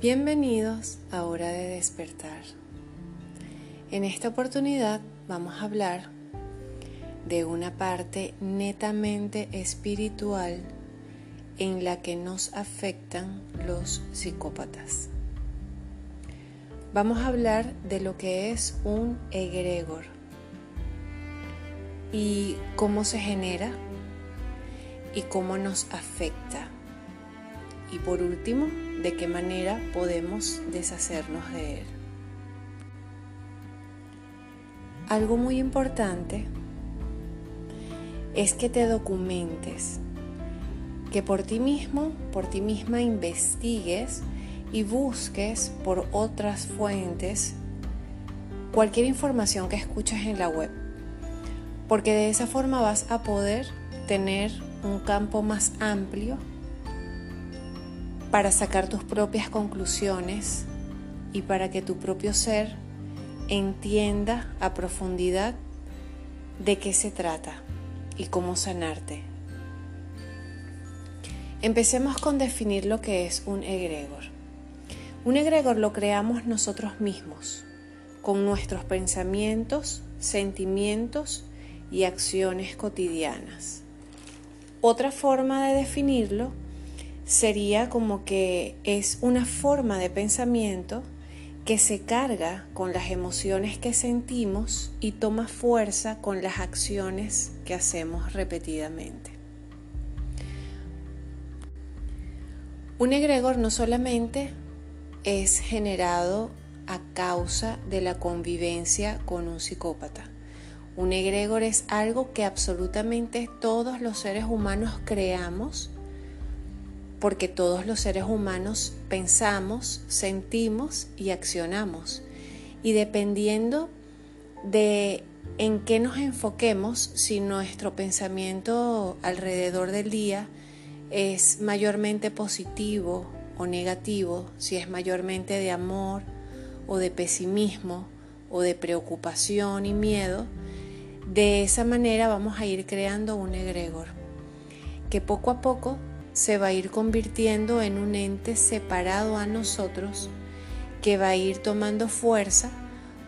Bienvenidos a Hora de Despertar. En esta oportunidad vamos a hablar de una parte netamente espiritual en la que nos afectan los psicópatas. Vamos a hablar de lo que es un egregor y cómo se genera y cómo nos afecta. Y por último, de qué manera podemos deshacernos de él. Algo muy importante es que te documentes, que por ti mismo, por ti misma investigues y busques por otras fuentes cualquier información que escuches en la web, porque de esa forma vas a poder tener un campo más amplio para sacar tus propias conclusiones y para que tu propio ser entienda a profundidad de qué se trata y cómo sanarte. Empecemos con definir lo que es un egregor. Un egregor lo creamos nosotros mismos, con nuestros pensamientos, sentimientos y acciones cotidianas. Otra forma de definirlo sería como que es una forma de pensamiento que se carga con las emociones que sentimos y toma fuerza con las acciones que hacemos repetidamente. Un egregor no solamente es generado a causa de la convivencia con un psicópata. Un egregor es algo que absolutamente todos los seres humanos creamos porque todos los seres humanos pensamos, sentimos y accionamos. Y dependiendo de en qué nos enfoquemos, si nuestro pensamiento alrededor del día es mayormente positivo o negativo, si es mayormente de amor o de pesimismo o de preocupación y miedo, de esa manera vamos a ir creando un egregor que poco a poco se va a ir convirtiendo en un ente separado a nosotros que va a ir tomando fuerza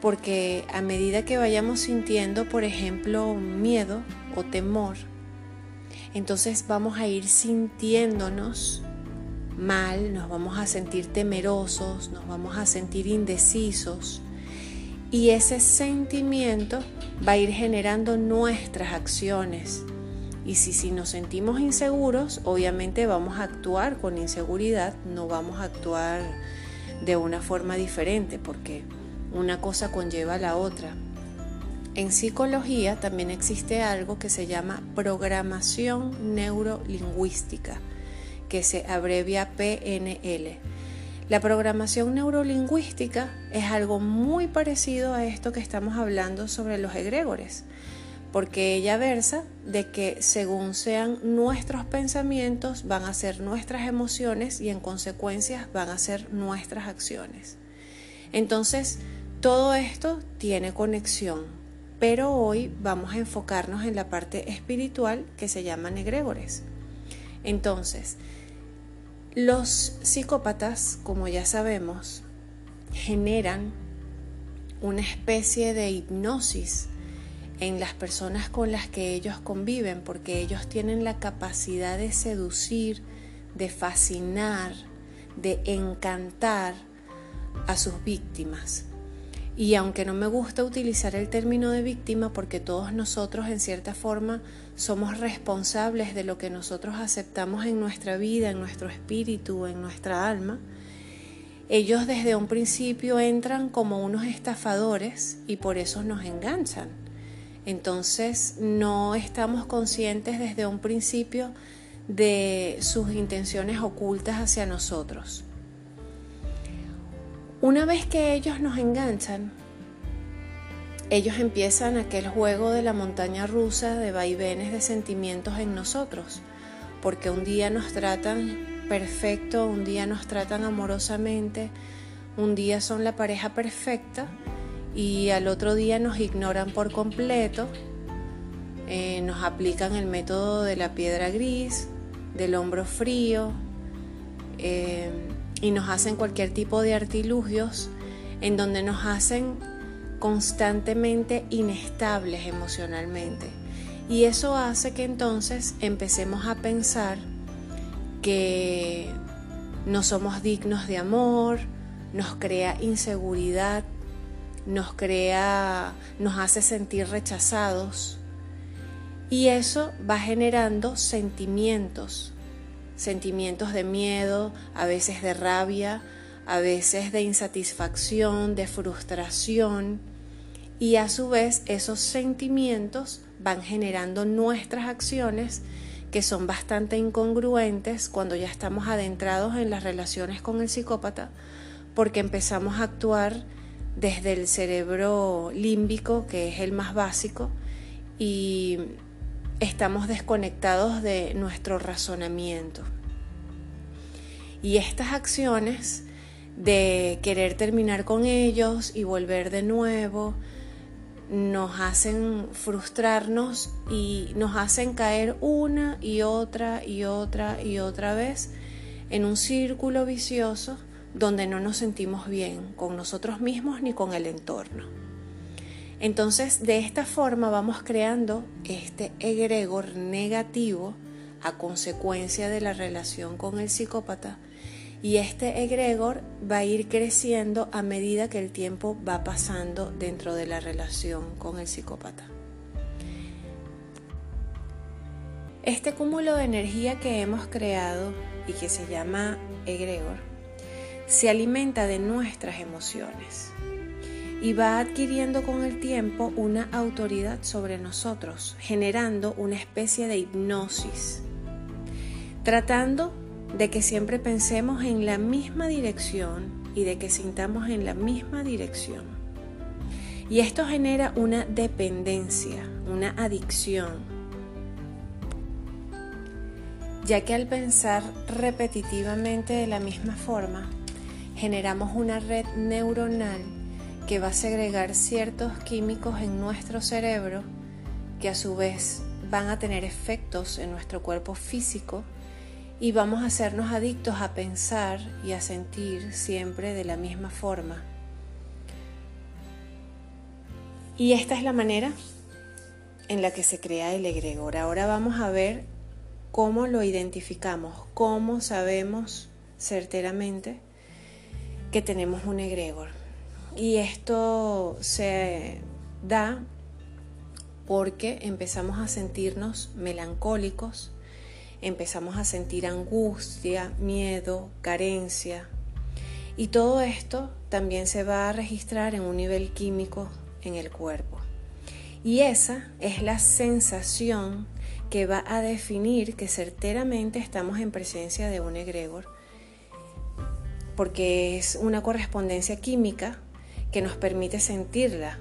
porque a medida que vayamos sintiendo, por ejemplo, miedo o temor, entonces vamos a ir sintiéndonos mal, nos vamos a sentir temerosos, nos vamos a sentir indecisos y ese sentimiento va a ir generando nuestras acciones y si, nos sentimos inseguros, obviamente vamos a actuar con inseguridad, no vamos a actuar de una forma diferente porque una cosa conlleva a la otra. En psicología también existe algo que se llama programación neurolingüística, que se abrevia PNL. La programación neurolingüística es algo muy parecido a esto que estamos hablando sobre los egregores porque ella versa de que según sean nuestros pensamientos van a ser nuestras emociones y en consecuencia van a ser nuestras acciones. Entonces, todo esto tiene conexión, pero hoy vamos a enfocarnos en la parte espiritual que se llama egregores. Entonces, los psicópatas, como ya sabemos, generan una especie de hipnosis en las personas con las que ellos conviven, porque ellos tienen la capacidad de seducir, de fascinar, de encantar a sus víctimas. Y aunque no me gusta utilizar el término de víctima porque todos nosotros en cierta forma somos responsables de lo que nosotros aceptamos en nuestra vida, en nuestro espíritu, en nuestra alma, ellos desde un principio entran como unos estafadores y por eso nos enganchan. Entonces no estamos conscientes desde un principio de sus intenciones ocultas hacia nosotros. Una vez que ellos nos enganchan, ellos empiezan aquel juego de la montaña rusa de vaivenes de sentimientos en nosotros, porque un día nos tratan perfecto, un día nos tratan amorosamente, un día son la pareja perfecta y al otro día nos ignoran por completo, eh, nos aplican el método de la piedra gris, del hombro frío, eh, y nos hacen cualquier tipo de artilugios en donde nos hacen constantemente inestables emocionalmente. Y eso hace que entonces empecemos a pensar que no somos dignos de amor, nos crea inseguridad, nos crea, nos hace sentir rechazados. Y eso va generando sentimientos sentimientos de miedo, a veces de rabia, a veces de insatisfacción, de frustración, y a su vez esos sentimientos van generando nuestras acciones que son bastante incongruentes cuando ya estamos adentrados en las relaciones con el psicópata, porque empezamos a actuar desde el cerebro límbico, que es el más básico, y estamos desconectados de nuestro razonamiento. Y estas acciones de querer terminar con ellos y volver de nuevo nos hacen frustrarnos y nos hacen caer una y otra y otra y otra vez en un círculo vicioso donde no nos sentimos bien con nosotros mismos ni con el entorno. Entonces, de esta forma vamos creando este egregor negativo a consecuencia de la relación con el psicópata y este egregor va a ir creciendo a medida que el tiempo va pasando dentro de la relación con el psicópata. Este cúmulo de energía que hemos creado y que se llama egregor se alimenta de nuestras emociones y va adquiriendo con el tiempo una autoridad sobre nosotros, generando una especie de hipnosis, tratando de que siempre pensemos en la misma dirección y de que sintamos en la misma dirección. Y esto genera una dependencia, una adicción, ya que al pensar repetitivamente de la misma forma, generamos una red neuronal que va a segregar ciertos químicos en nuestro cerebro que a su vez van a tener efectos en nuestro cuerpo físico y vamos a hacernos adictos a pensar y a sentir siempre de la misma forma. Y esta es la manera en la que se crea el egregor. Ahora vamos a ver cómo lo identificamos, cómo sabemos certeramente que tenemos un egregor. Y esto se da porque empezamos a sentirnos melancólicos, empezamos a sentir angustia, miedo, carencia. Y todo esto también se va a registrar en un nivel químico en el cuerpo. Y esa es la sensación que va a definir que certeramente estamos en presencia de un egregor, porque es una correspondencia química que nos permite sentirla,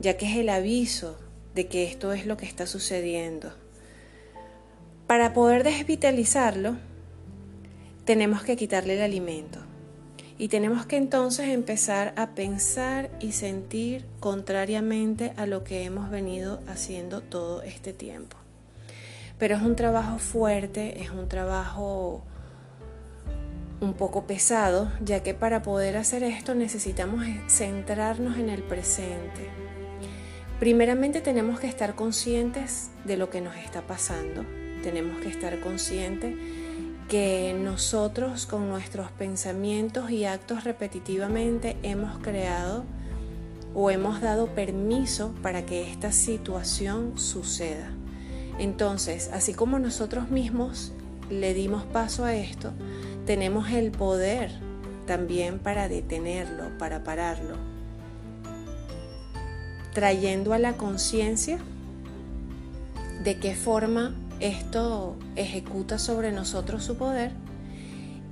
ya que es el aviso de que esto es lo que está sucediendo. Para poder desvitalizarlo, tenemos que quitarle el alimento y tenemos que entonces empezar a pensar y sentir contrariamente a lo que hemos venido haciendo todo este tiempo. Pero es un trabajo fuerte, es un trabajo un poco pesado, ya que para poder hacer esto necesitamos centrarnos en el presente. Primeramente tenemos que estar conscientes de lo que nos está pasando, tenemos que estar conscientes que nosotros con nuestros pensamientos y actos repetitivamente hemos creado o hemos dado permiso para que esta situación suceda. Entonces, así como nosotros mismos le dimos paso a esto, tenemos el poder también para detenerlo, para pararlo, trayendo a la conciencia de qué forma esto ejecuta sobre nosotros su poder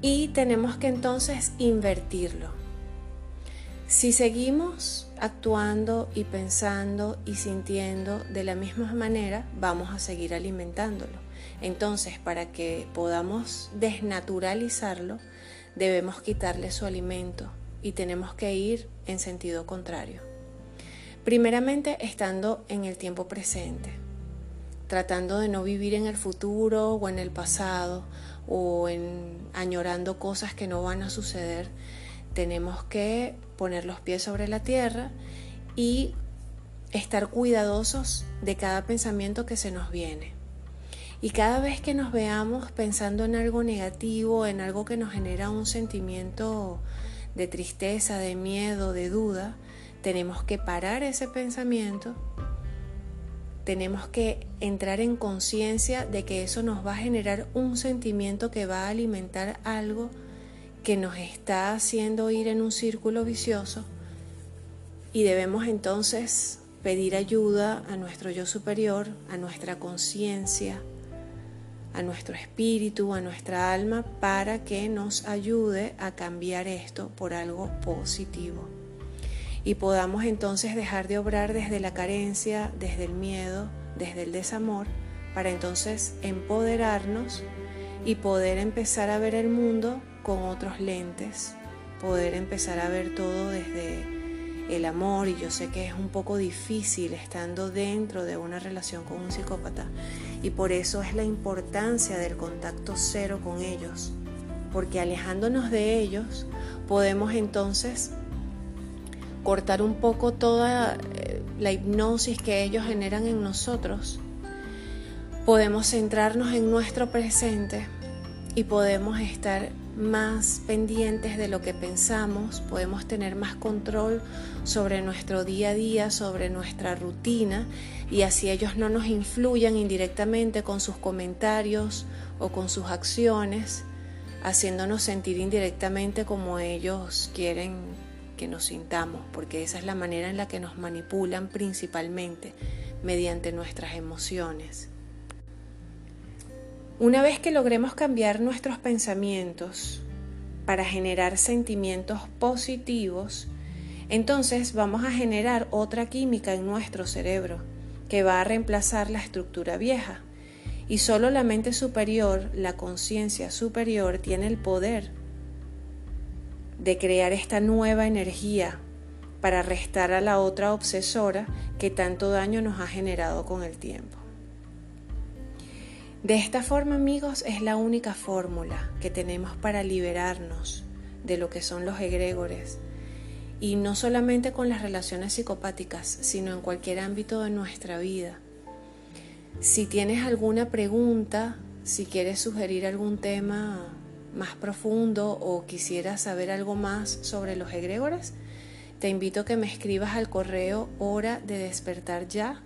y tenemos que entonces invertirlo. Si seguimos actuando y pensando y sintiendo de la misma manera, vamos a seguir alimentándolo. Entonces, para que podamos desnaturalizarlo, debemos quitarle su alimento y tenemos que ir en sentido contrario. Primeramente, estando en el tiempo presente, tratando de no vivir en el futuro o en el pasado o en añorando cosas que no van a suceder. Tenemos que poner los pies sobre la tierra y estar cuidadosos de cada pensamiento que se nos viene. Y cada vez que nos veamos pensando en algo negativo, en algo que nos genera un sentimiento de tristeza, de miedo, de duda, tenemos que parar ese pensamiento, tenemos que entrar en conciencia de que eso nos va a generar un sentimiento que va a alimentar algo que nos está haciendo ir en un círculo vicioso. Y debemos entonces pedir ayuda a nuestro yo superior, a nuestra conciencia, a nuestro espíritu, a nuestra alma, para que nos ayude a cambiar esto por algo positivo. Y podamos entonces dejar de obrar desde la carencia, desde el miedo, desde el desamor, para entonces empoderarnos y poder empezar a ver el mundo con otros lentes, poder empezar a ver todo desde el amor y yo sé que es un poco difícil estando dentro de una relación con un psicópata. Y por eso es la importancia del contacto cero con ellos, porque alejándonos de ellos podemos entonces cortar un poco toda eh, la hipnosis que ellos generan en nosotros, podemos centrarnos en nuestro presente y podemos estar más pendientes de lo que pensamos, podemos tener más control sobre nuestro día a día, sobre nuestra rutina y así ellos no nos influyan indirectamente con sus comentarios o con sus acciones, haciéndonos sentir indirectamente como ellos quieren que nos sintamos, porque esa es la manera en la que nos manipulan principalmente mediante nuestras emociones. Una vez que logremos cambiar nuestros pensamientos para generar sentimientos positivos, entonces vamos a generar otra química en nuestro cerebro que va a reemplazar la estructura vieja. Y solo la mente superior, la conciencia superior, tiene el poder de crear esta nueva energía para restar a la otra obsesora que tanto daño nos ha generado con el tiempo. De esta forma, amigos, es la única fórmula que tenemos para liberarnos de lo que son los egregores. Y no solamente con las relaciones psicopáticas, sino en cualquier ámbito de nuestra vida. Si tienes alguna pregunta, si quieres sugerir algún tema más profundo o quisieras saber algo más sobre los egregores, te invito a que me escribas al correo hora de despertar ya.